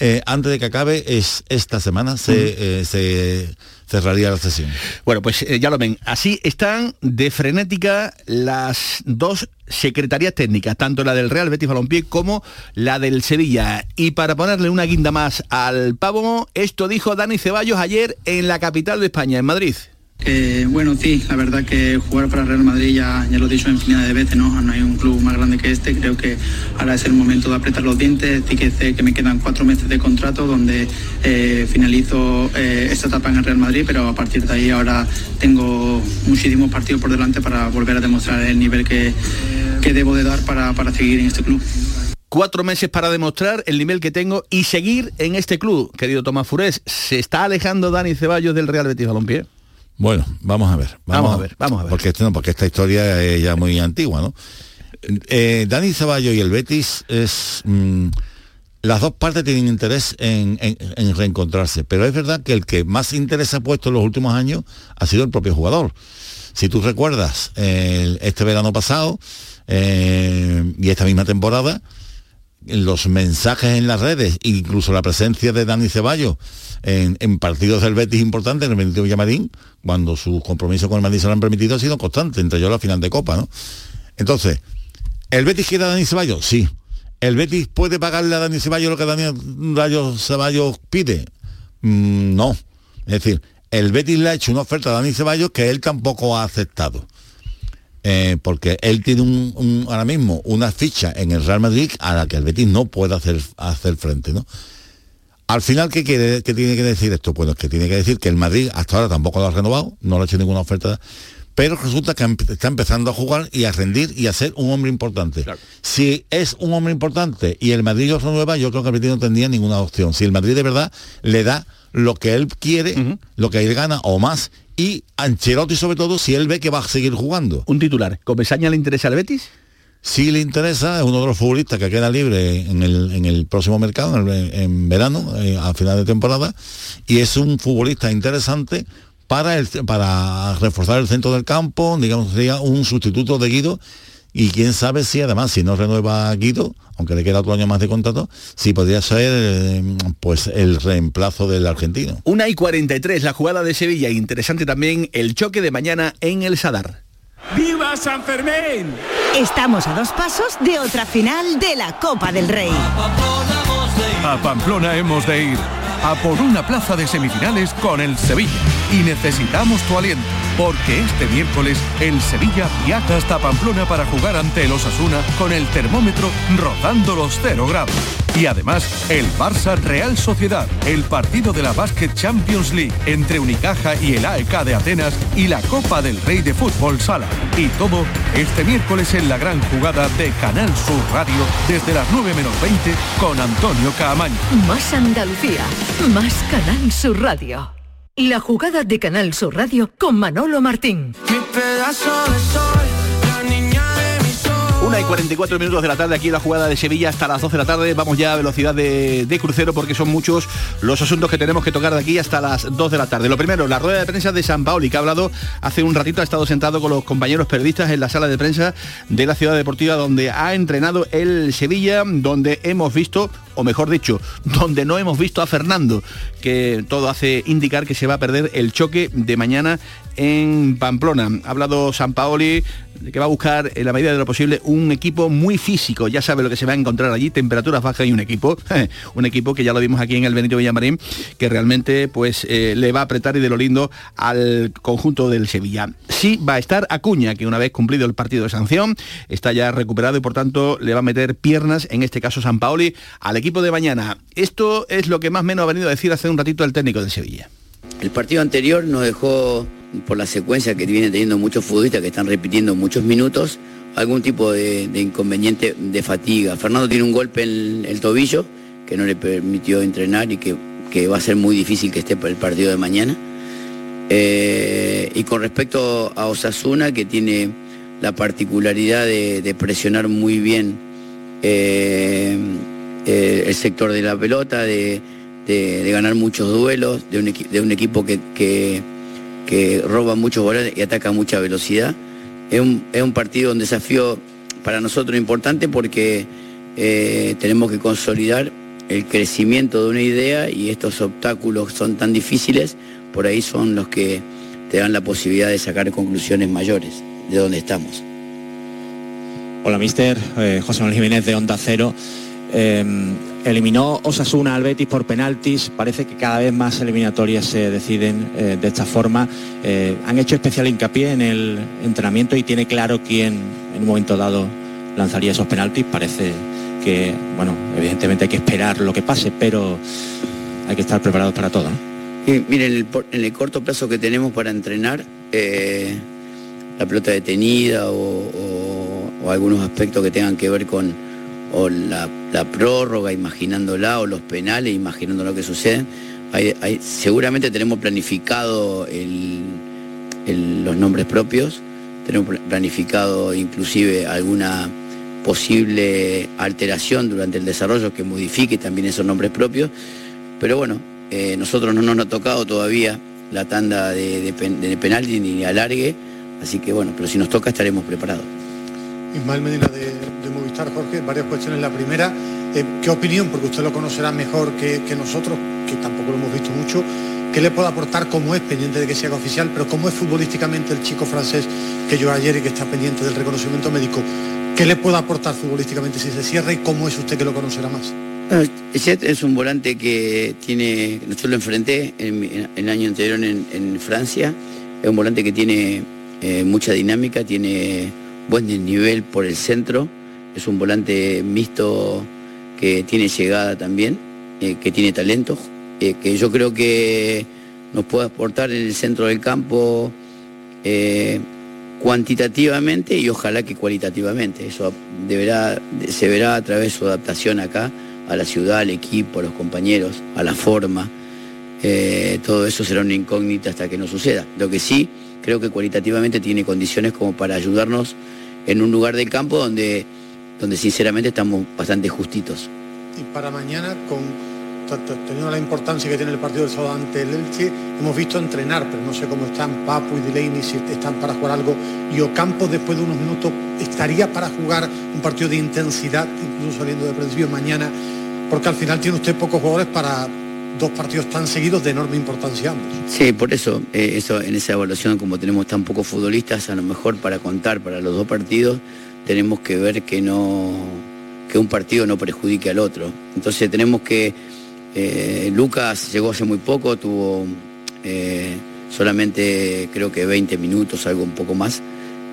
eh, antes de que acabe es esta semana se, se cerraría la sesión. Bueno, pues eh, ya lo ven. Así están de frenética las dos secretarías técnicas, tanto la del Real Betis Balompié como la del Sevilla. Y para ponerle una guinda más al pavo, esto dijo Dani Ceballos ayer en la capital de España, en Madrid. Eh, bueno, sí, la verdad que jugar para Real Madrid ya, ya lo he dicho infinidad de veces, ¿no? No hay un club más grande que este, creo que ahora es el momento de apretar los dientes, sí que sé que me quedan cuatro meses de contrato donde eh, finalizo eh, esta etapa en el Real Madrid, pero a partir de ahí ahora tengo muchísimos partidos por delante para volver a demostrar el nivel que, que debo de dar para, para seguir en este club. Cuatro meses para demostrar el nivel que tengo y seguir en este club. Querido Tomás Furés, ¿se está alejando Dani Ceballos del Real Betis Balompié? Bueno, vamos a ver. Vamos a ver, vamos a ver. Porque, esto no, porque esta historia es ya muy antigua, ¿no? Eh, Dani Ceballos y el Betis es... mm, las dos partes tienen interés en, en- en reencontrarse, pero es verdad que el que más interés ha puesto en los últimos años ha sido el propio jugador. Si tú recuerdas, este verano pasado eh, y esta misma temporada, los mensajes en las redes, incluso la presencia de Dani Ceballos en, partidos del Betis importantes, en el Benito Villamarín, cuando sus compromisos con el Madrid se lo han permitido, ha sido constante, entre ellos la final de Copa, ¿no? Entonces, ¿el Betis quiere a Dani Ceballos? Sí. ¿El Betis puede pagarle a Dani Ceballos lo que Dani Ceballos pide? Mm, no. Es decir, el Betis le ha hecho una oferta a Dani Ceballos que él tampoco ha aceptado. Eh, porque él tiene un, un- ahora mismo una ficha en el Real Madrid a la que el Betis no puede hacer, hacer frente, ¿no? Al final, ¿qué, quiere, qué tiene que decir esto? Bueno, es que tiene que decir que el Madrid hasta ahora tampoco lo ha renovado, no le ha hecho ninguna oferta, pero resulta que está empezando a jugar y a rendir y a ser un hombre importante. Si es un hombre importante y el Madrid lo renueva, yo creo que el Betis no tendría ninguna opción. Si el Madrid de verdad le da lo que él quiere, lo que él gana o más, y Ancelotti sobre todo, si él ve que va a seguir jugando. Un titular. ¿Comesaña le interesa al Betis? Si le interesa, es uno de los futbolistas que queda libre en el, en el próximo mercado, en, el- en verano, eh, a final de temporada, y es un futbolista interesante para, el, para reforzar el centro del campo, digamos, sería un sustituto de Guido, y quién sabe si además, si no renueva a Guido, aunque le queda otro año más de contrato, si podría ser eh, pues el reemplazo del argentino. Una y 43, la jugada de Sevilla. Interesante también el choque de mañana en el Sadar. ¡Viva San Fermín! Estamos a dos pasos de otra final de la Copa del Rey. A Pamplona hemos de ir a por una plaza de semifinales con el Sevilla. y necesitamos tu aliento, porque este miércoles el Sevilla viaja hasta Pamplona para jugar ante el Osasuna con el termómetro rozando los 0 grados. Y además, el Barça Real Sociedad, el partido de la Basket Champions League entre Unicaja y el AEK de Atenas y la Copa del Rey de Fútbol Sala. Y todo este miércoles en la gran jugada de Canal Sur Radio desde las 9 menos 20 con Antonio Caamaño. Más Andalucía, más Canal Sur Radio. La jugada de Canal Sur Radio con Manolo Martín. Una y 44 minutos de la tarde aquí la jugada de Sevilla hasta las 12 de la tarde. Vamos ya a velocidad de, crucero porque son muchos los asuntos que tenemos que tocar de aquí hasta las 2 de la tarde. Lo primero, la rueda de prensa de San Paoli, que ha hablado hace un ratito, ha estado sentado con los compañeros periodistas en la sala de prensa de la ciudad deportiva donde ha entrenado el Sevilla, donde hemos visto o mejor dicho, donde no hemos visto a Fernando, que todo hace indicar que se va a perder el choque de mañana en Pamplona. Ha hablado San Paoli que va a buscar en la medida de lo posible un equipo muy físico. Ya sabe lo que se va a encontrar allí, temperaturas bajas y un equipo, <laughs> un equipo que ya lo vimos aquí en el Benito Villamarín, que realmente pues eh, le va a apretar y de lo lindo al conjunto del Sevilla. Sí va a estar Acuña, que una vez cumplido el partido de sanción, está ya recuperado y por tanto le va a meter piernas, en este caso San Paoli, al equipo de mañana. Esto es lo que más o menos ha venido a decir hace un ratito el técnico del Sevilla. El partido anterior nos dejó, por la secuencia que vienen teniendo muchos futbolistas que están repitiendo muchos minutos, algún tipo de, inconveniente de fatiga. Fernando tiene un golpe en el tobillo que no le permitió entrenar y que, que va a ser muy difícil que esté para el partido de mañana. Eh, y con respecto a Osasuna, que tiene la particularidad de, presionar muy bien eh, eh, el sector de la pelota, de, de- ganar muchos duelos, de un, equipo que- que roba muchos goles y ataca mucha velocidad. Es un, es un partido, un desafío para nosotros importante porque eh, tenemos que consolidar el crecimiento de una idea y estos obstáculos son tan difíciles, por ahí son los que te dan la posibilidad de sacar conclusiones mayores de donde estamos. Hola, mister. Eh, José Manuel Jiménez de Onda Cero. Eh, eliminó Osasuna al Betis por penaltis. Parece que cada vez más eliminatorias se deciden eh, de esta forma. Eh, han hecho especial hincapié en el entrenamiento y tiene claro quién en un momento dado lanzaría esos penaltis. Parece que, bueno, evidentemente hay que esperar lo que pase, pero hay que estar preparados para todo. ¿no? Y mire, en el, en el corto plazo que tenemos para entrenar, eh, la pelota detenida o algunos aspectos que tengan que ver con o la, prórroga, imaginándola, o los penales, imaginando lo que sucede, seguramente tenemos planificado los nombres propios, tenemos pl- planificado inclusive alguna posible alteración durante el desarrollo que modifique también esos nombres propios, pero bueno, eh, nosotros no nos ha tocado todavía la tanda de, de ni alargue, así que bueno, pero si nos toca estaremos preparados. Ismael Medina de, Jorge, varias cuestiones. La primera, eh, ¿qué opinión, porque usted lo conocerá mejor que, nosotros, que tampoco lo hemos visto mucho, qué le puede aportar cómo es, pendiente de que sea oficial, pero cómo es futbolísticamente el chico francés que yo ayer y que está pendiente del reconocimiento médico? ¿Qué le puede aportar futbolísticamente si se cierra y cómo es usted que lo conocerá más? No, Jet es un volante que tiene, yo lo enfrenté en, el año anterior en, Francia, es un volante que tiene eh, mucha dinámica, tiene buen desnivel por el centro, es un volante mixto que tiene llegada también, eh, que tiene talento, eh, que yo creo que nos puede aportar en el centro del campo eh, cuantitativamente y ojalá que cualitativamente. Eso deberá, se verá a través de su adaptación acá a la ciudad, al equipo, a los compañeros, a la forma. Todo eso será una incógnita hasta que no suceda. Lo que sí, creo que cualitativamente tiene condiciones como para ayudarnos en un lugar del campo donde, donde sinceramente estamos bastante justitos. Y para mañana, con teniendo la importancia que tiene el partido del sábado ante el Elche, hemos visto entrenar, pero no sé cómo están Papu y Delaney, si están para jugar algo. Y Ocampo, después de unos minutos, estaría para jugar un partido de intensidad, incluso saliendo de principio mañana, porque al final tiene usted pocos jugadores para dos partidos tan seguidos de enorme importancia ambos. Sí, por eso, eh, eso en esa evaluación, como tenemos tan pocos futbolistas, a lo mejor para contar para los dos partidos, tenemos que ver que no que un partido no perjudique al otro. Entonces tenemos que eh, Lucas llegó hace muy poco, tuvo eh, solamente creo que 20 minutos, algo un poco más,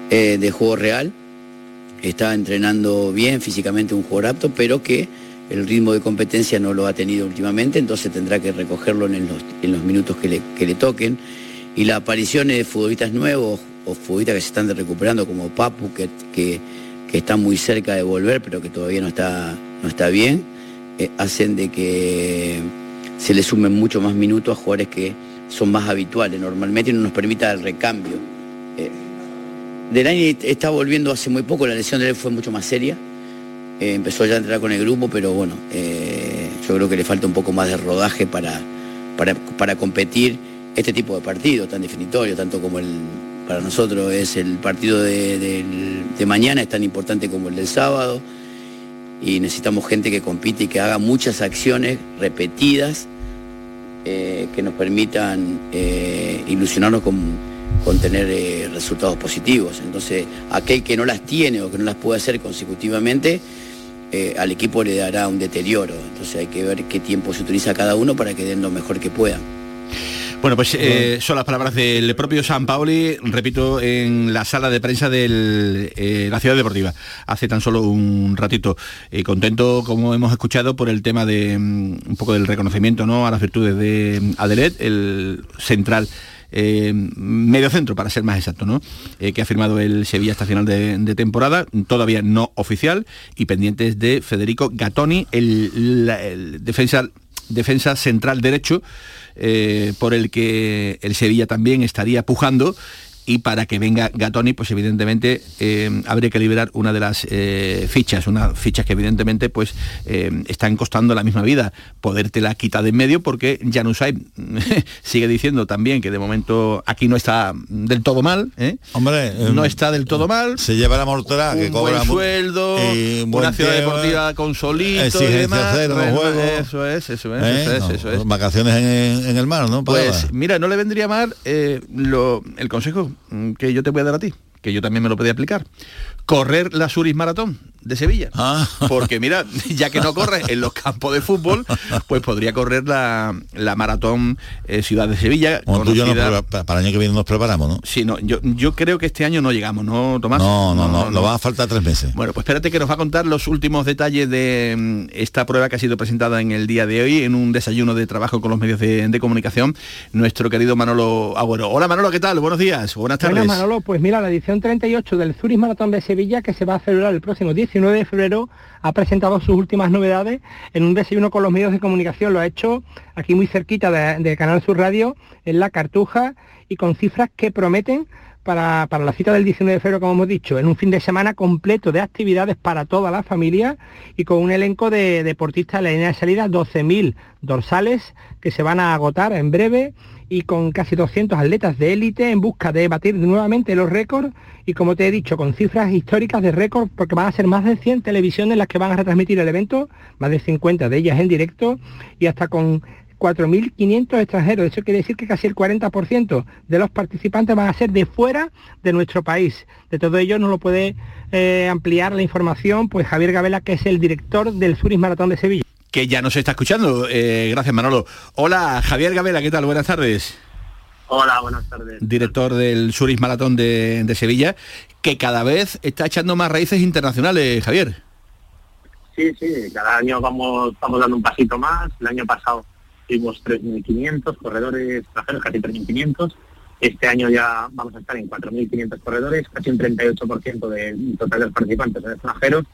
eh, de juego real. Está entrenando bien físicamente un jugador apto, pero que el ritmo de competencia no lo ha tenido últimamente, entonces tendrá que recogerlo en los, minutos que le toquen. Y las apariciones de futbolistas nuevos o futbolistas que se están recuperando, como Papu, que, que, que está muy cerca de volver, pero que todavía no está, no está bien, eh, hacen de que se le sumen mucho más minutos a jugadores que son más habituales normalmente y no nos permita el recambio. Eh, Delany está volviendo hace muy poco, la lesión de él fue mucho más seria. Eh, empezó ya a entrar con el grupo, pero bueno, eh, yo creo que le falta un poco más de rodaje para, para, para competir este tipo de partidos tan definitorios, tanto como el para nosotros es el partido de, mañana, es tan importante como el del sábado. Y necesitamos gente que compite y que haga muchas acciones repetidas eh, que nos permitan eh, ilusionarnos con, tener eh, resultados positivos. Entonces, aquel que no las tiene o que no las puede hacer consecutivamente, al equipo le dará un deterioro. Entonces hay que ver qué tiempo se utiliza cada uno para que den lo mejor que puedan. Bueno, pues eh, son las palabras del propio San Paoli, repito, en la sala de prensa de la Ciudad Deportiva, hace tan solo un ratito. Eh, contento, como hemos escuchado, por el tema de mm, un poco del reconocimiento ¿no? a las virtudes de mm, Adelet, el central. eh, medio centro para ser más exacto, ¿no? Eh, que ha firmado el Sevilla hasta final de, de temporada, todavía no oficial, y pendientes de Federico Gattoni, el, la- el defensa, defensa central derecho, eh, por el que el Sevilla también estaría pujando y para que venga Gatoni, pues evidentemente eh, habría que liberar una de las eh, fichas, unas fichas que evidentemente pues eh, están costando la misma vida. Podértela quitar de en medio porque Janusay <laughs> sigue diciendo también que de momento aquí no está del todo mal. ¿eh? Hombre, no em, está del todo mal. Se lleva la mortera que un cobra buen sueldo, un buen una ciudad deportiva con solito y demás. cero Bueno. Eso es, eso es, ¿eh? eso es, No, eso es. Vacaciones en, en el mar, ¿no? Pues mira, no le vendría mal lo- el consejo que yo te voy a dar a ti, que yo también me lo podía aplicar. Correr la Suris Maratón de Sevilla. Ah. <laughs> Porque mira, ya que no corres en los campos de fútbol, pues podría correr la, la Maratón eh, Ciudad de Sevilla. Bueno, tú yo pa- para el año que viene nos preparamos, ¿no? Sí, no, yo, yo creo que este año no llegamos, ¿no, Tomás? No, no, no, nos va a faltar tres meses. Bueno, pues espérate que nos va a contar los últimos detalles de mm, esta prueba que ha sido presentada en el día de hoy en un desayuno de trabajo con los medios de, de comunicación, nuestro querido Manolo Agüero. Hola Manolo, ¿qué tal? Buenos días, buenas tardes. Bueno, Manolo, pues mira, la edición 38 del Zurich Maratón de Sevilla, que se va a celebrar el próximo 19 de febrero, ha presentado sus últimas novedades en un desayuno con los medios de comunicación. Lo ha hecho aquí muy cerquita de, de Canal Sur Radio, en La Cartuja, y con cifras que prometen para, para la cita del 19 de febrero, como hemos dicho, en un fin de semana completo de actividades para toda la familia y con un elenco de deportistas en la línea de salida, 12.000 dorsales que se van a agotar en breve y con casi 200 atletas de élite en busca de batir nuevamente los récords y como te he dicho, con cifras históricas de récord porque van a ser más de 100 televisiones las que van a retransmitir el evento, más de 50 de ellas en directo y hasta con 4.500 extranjeros. Eso quiere decir que casi el 40% de los participantes van a ser de fuera de nuestro país. De todo ello nos lo puede eh, ampliar la información pues Javier Gabela, que es el director del Zurich Maratón de Sevilla. Que ya nos está escuchando. Eh, gracias Manolo. Hola Javier Gabela, ¿qué tal? Buenas tardes. Hola, buenas tardes. Director del Suris Maratón de, de Sevilla, que cada vez está echando más raíces internacionales, Javier. Sí, sí, cada año vamos, vamos dando un pasito más. El año pasado tuvimos 3.500 corredores extranjeros, casi 3.500. Este año ya vamos a estar en 4.500 corredores, casi un 38% del total de los participantes son extranjeros.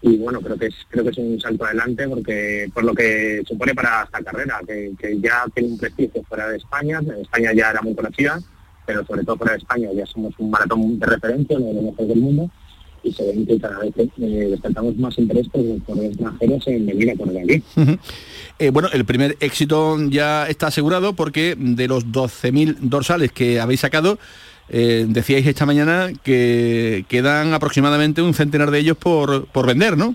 Y bueno, creo que es creo que es un salto adelante porque por lo que supone para esta carrera, que, ya tiene un prestigio fuera de España. En España ya era muy conocida, pero sobre todo fuera de España ya somos un maratón de referencia, uno de los mejores del mundo y se ve que cada vez eh, despertamos más interés por por extranjeros en venir a correr aquí. Eh, bueno, el primer éxito ya está asegurado porque de los 12.000 dorsales que habéis sacado, eh, decíais esta mañana que quedan aproximadamente un centenar de ellos por, por vender, ¿no?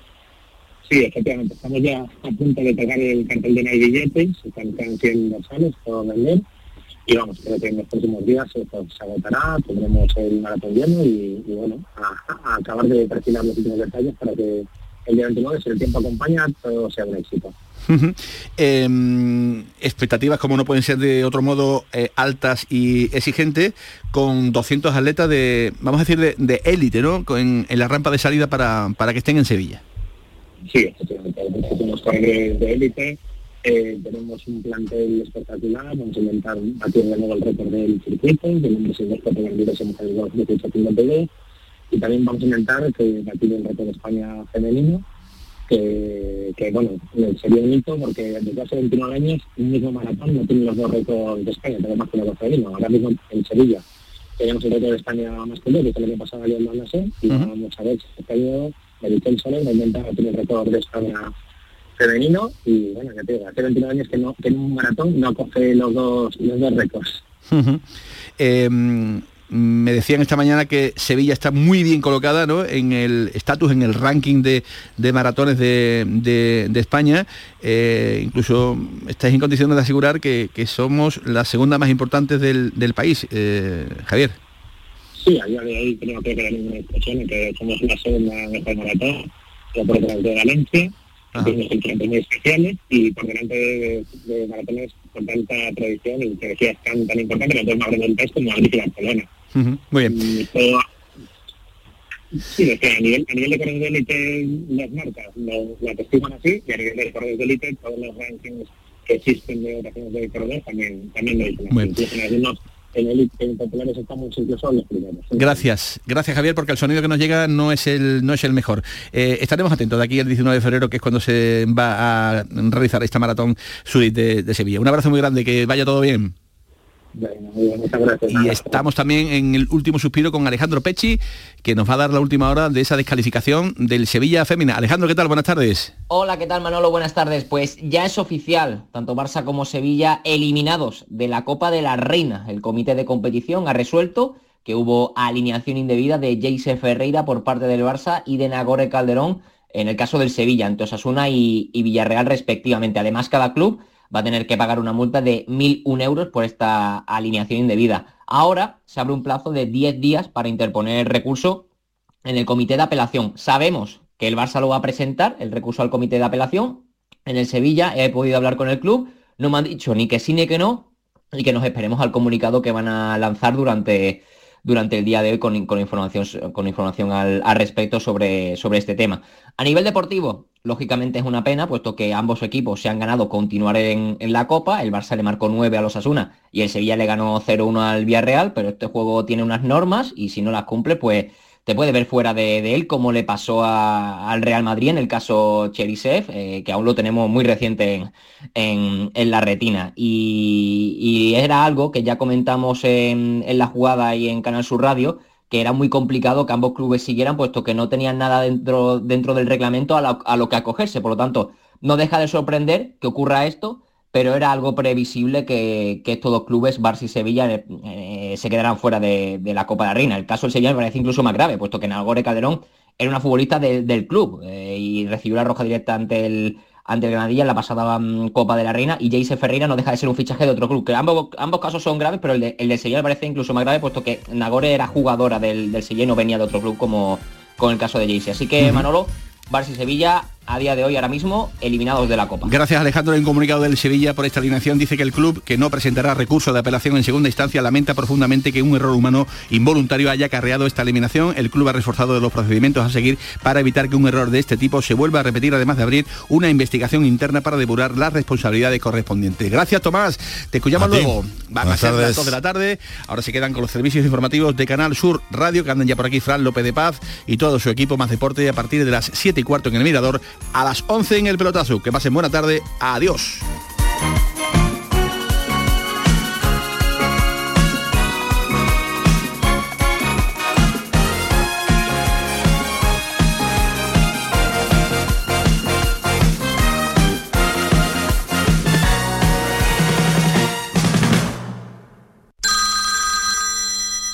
Sí, efectivamente, estamos ya a punto de tocar el cartel de no hay billetes, están quedan 100 dorsales por vender y vamos, creo que en los próximos días pues, se agotará, tendremos el maratón lleno y, y bueno, a, a acabar de perfilar los últimos detalles para que el día 29, si el tiempo acompaña, todo sea un éxito. Em, expectativas como no pueden ser de otro modo eh, altas y exigentes con 200 atletas de vamos a decir de- de élite no Con- en, en la rampa de salida para, para que estén en Sevilla. Sí, efectivamente, corredores de élite, eh, tenemos un plantel espectacular, vamos a intentar batir de nuevo el récord del circuito, tenemos en los categorías hemos salido 18.52 y también vamos a intentar que batir el récord de España femenino, que, que, bueno, sería un hito porque desde hace 29 años un mismo maratón no tiene los dos récords de España, tenemos más que el femenino, ahora mismo en Sevilla tenemos el récord de España masculino, que es el año pasado salió en Manasé, y vamos a ver si este año Meritel Soler va a intentar batir el récord de España femenino y bueno, ya te digo, hace 29 años que, no, que en un maratón no coge los dos, los dos récords. Em, me decían esta mañana que Sevilla está muy bien colocada ¿no? en el estatus, en el ranking de, de maratones de, de- de España. Eh, incluso estáis en condiciones de asegurar que, que somos la segunda más importante del, del país. Eh, Javier. Sí, a día de hoy creo que ninguna discusión que somos la segunda mejor maratón, por delante de Valencia, sus maratones especiales y por delante de, de maratones con tanta tradición y que tan, tan importante, que entonces abren el test como Madrid y Barcelona. Ujú, Muy bien. Sí, o sea, a nivel, a nivel de corredores de élite las marcas lo, lo atestiguan así y a nivel de corredores de élite todos los rankings que existen de operaciones de corredores también, también lo dicen así. Bueno. Incluso en algunos en en populares estamos incluso los primeros. Gracias, gracias Javier, porque el sonido que nos llega no es el, no es el mejor. Eh, estaremos atentos de aquí al 19 de febrero, que es cuando se va a realizar esta maratón Sudit de, de Sevilla. Un abrazo muy grande, que vaya todo bien. Bueno, muy bien, muchas gracias. Y estamos también en el último suspiro con Alejandro Pecci, que nos va a dar la última hora de esa descalificación del Sevilla Fémina. Alejandro, ¿qué tal? Buenas tardes. Hola, ¿qué tal Manolo? Buenas tardes. Pues ya es oficial, tanto Barça como Sevilla eliminados de la Copa de la Reina. El comité de competición ha resuelto que hubo alineación indebida de Jayce Ferreira por parte del Barça y de Nagore Calderón en el caso del Sevilla, ante Osasuna y, y Villarreal respectivamente. Además, cada club va a tener que pagar una multa de 1.001 euros por esta alineación indebida. Ahora se abre un plazo de 10 días para interponer recurso en el comité de apelación. Sabemos que el Barça lo va a presentar, el recurso al comité de apelación. En el Sevilla he podido hablar con el club, no me han dicho ni que sí ni que no, y que nos esperemos al comunicado que van a lanzar durante, durante el día de hoy con, con información, con información al, al respecto sobre, sobre este tema. A nivel deportivo, lógicamente es una pena, puesto que ambos equipos se han ganado continuar en, en la Copa, el Barça le marcó 9 a los Asuna y el Sevilla le ganó 0-1 al Villarreal, pero este juego tiene unas normas y si no las cumple, pues te puede ver fuera de, él, como le pasó al Real Madrid en el caso Cherisev, eh, que aún lo tenemos muy reciente en, en- en la retina. Y, y era algo que ya comentamos en, en la jugada y en Canal Sur Radio, que era muy complicado que ambos clubes siguieran, puesto que no tenían nada dentro, dentro del reglamento a, lo que acogerse. Por lo tanto, no deja de sorprender que ocurra esto, pero era algo previsible que, estos dos clubes, Barça y Sevilla, eh, eh, se quedaran fuera de, la Copa de la Reina. El caso del Sevilla me parece incluso más grave, puesto que Nagore Calderón era una futbolista de- del club eh, y recibió la roja directa ante el, ante el Granadilla en la pasada mm, Copa de la Reina y Jayce Ferreira no deja de ser un fichaje de otro club, que ambos, ambos casos son graves, pero el de, el de Sevilla me parece incluso más grave, puesto que Nagore era jugadora del, del Sevilla y no venía de otro club como con el caso de Jayce. Así que. Manolo, Barça y Sevilla a día de hoy, ahora mismo, eliminados de la Copa. Gracias Alejandro. En un comunicado del Sevilla por esta alineación dice que el club, que no presentará recurso de apelación en segunda instancia, lamenta profundamente que un error humano involuntario haya acarreado esta eliminación. El club ha reforzado los procedimientos a seguir para evitar que un error de este tipo se vuelva a repetir, además de abrir una investigación interna para depurar las responsabilidades correspondientes. Gracias Tomás. Te escuchamos A luego. Van a Buenas ser las tardes. 2 de la tarde. Ahora se quedan con los servicios informativos de Canal Sur Radio, que andan ya por aquí Fran López de Paz y todo su equipo más deporte a partir de las 7 y cuarto en el Mirador, a las 11 en el pelotazo. Que pasen buena tarde. Adiós.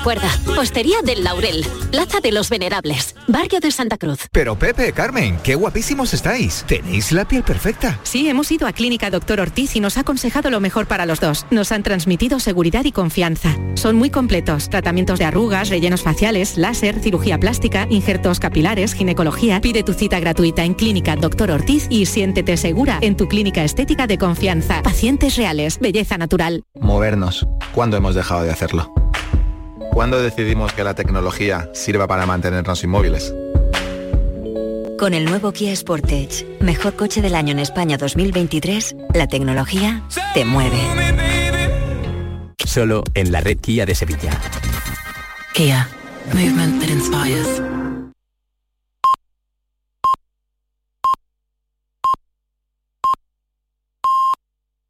Recuerda, Hostería del Laurel, Plaza de los Venerables, Barrio de Santa Cruz. Pero Pepe, Carmen, qué guapísimos estáis. Tenéis la piel perfecta. Sí, hemos ido a Clínica Doctor Ortiz y nos ha aconsejado lo mejor para los dos. Nos han transmitido seguridad y confianza. Son muy completos. Tratamientos de arrugas, rellenos faciales, láser, cirugía plástica, injertos capilares, ginecología. Pide tu cita gratuita en Clínica Doctor Ortiz y siéntete segura en tu clínica estética de confianza. Pacientes reales, belleza natural. Movernos. ¿Cuándo hemos dejado de hacerlo? ¿Cuándo decidimos que la tecnología sirva para mantenernos inmóviles? Con el nuevo Kia Sportage, mejor coche del año en España 2023, la tecnología te mueve. Solo en la red Kia de Sevilla. Kia, movement that inspires.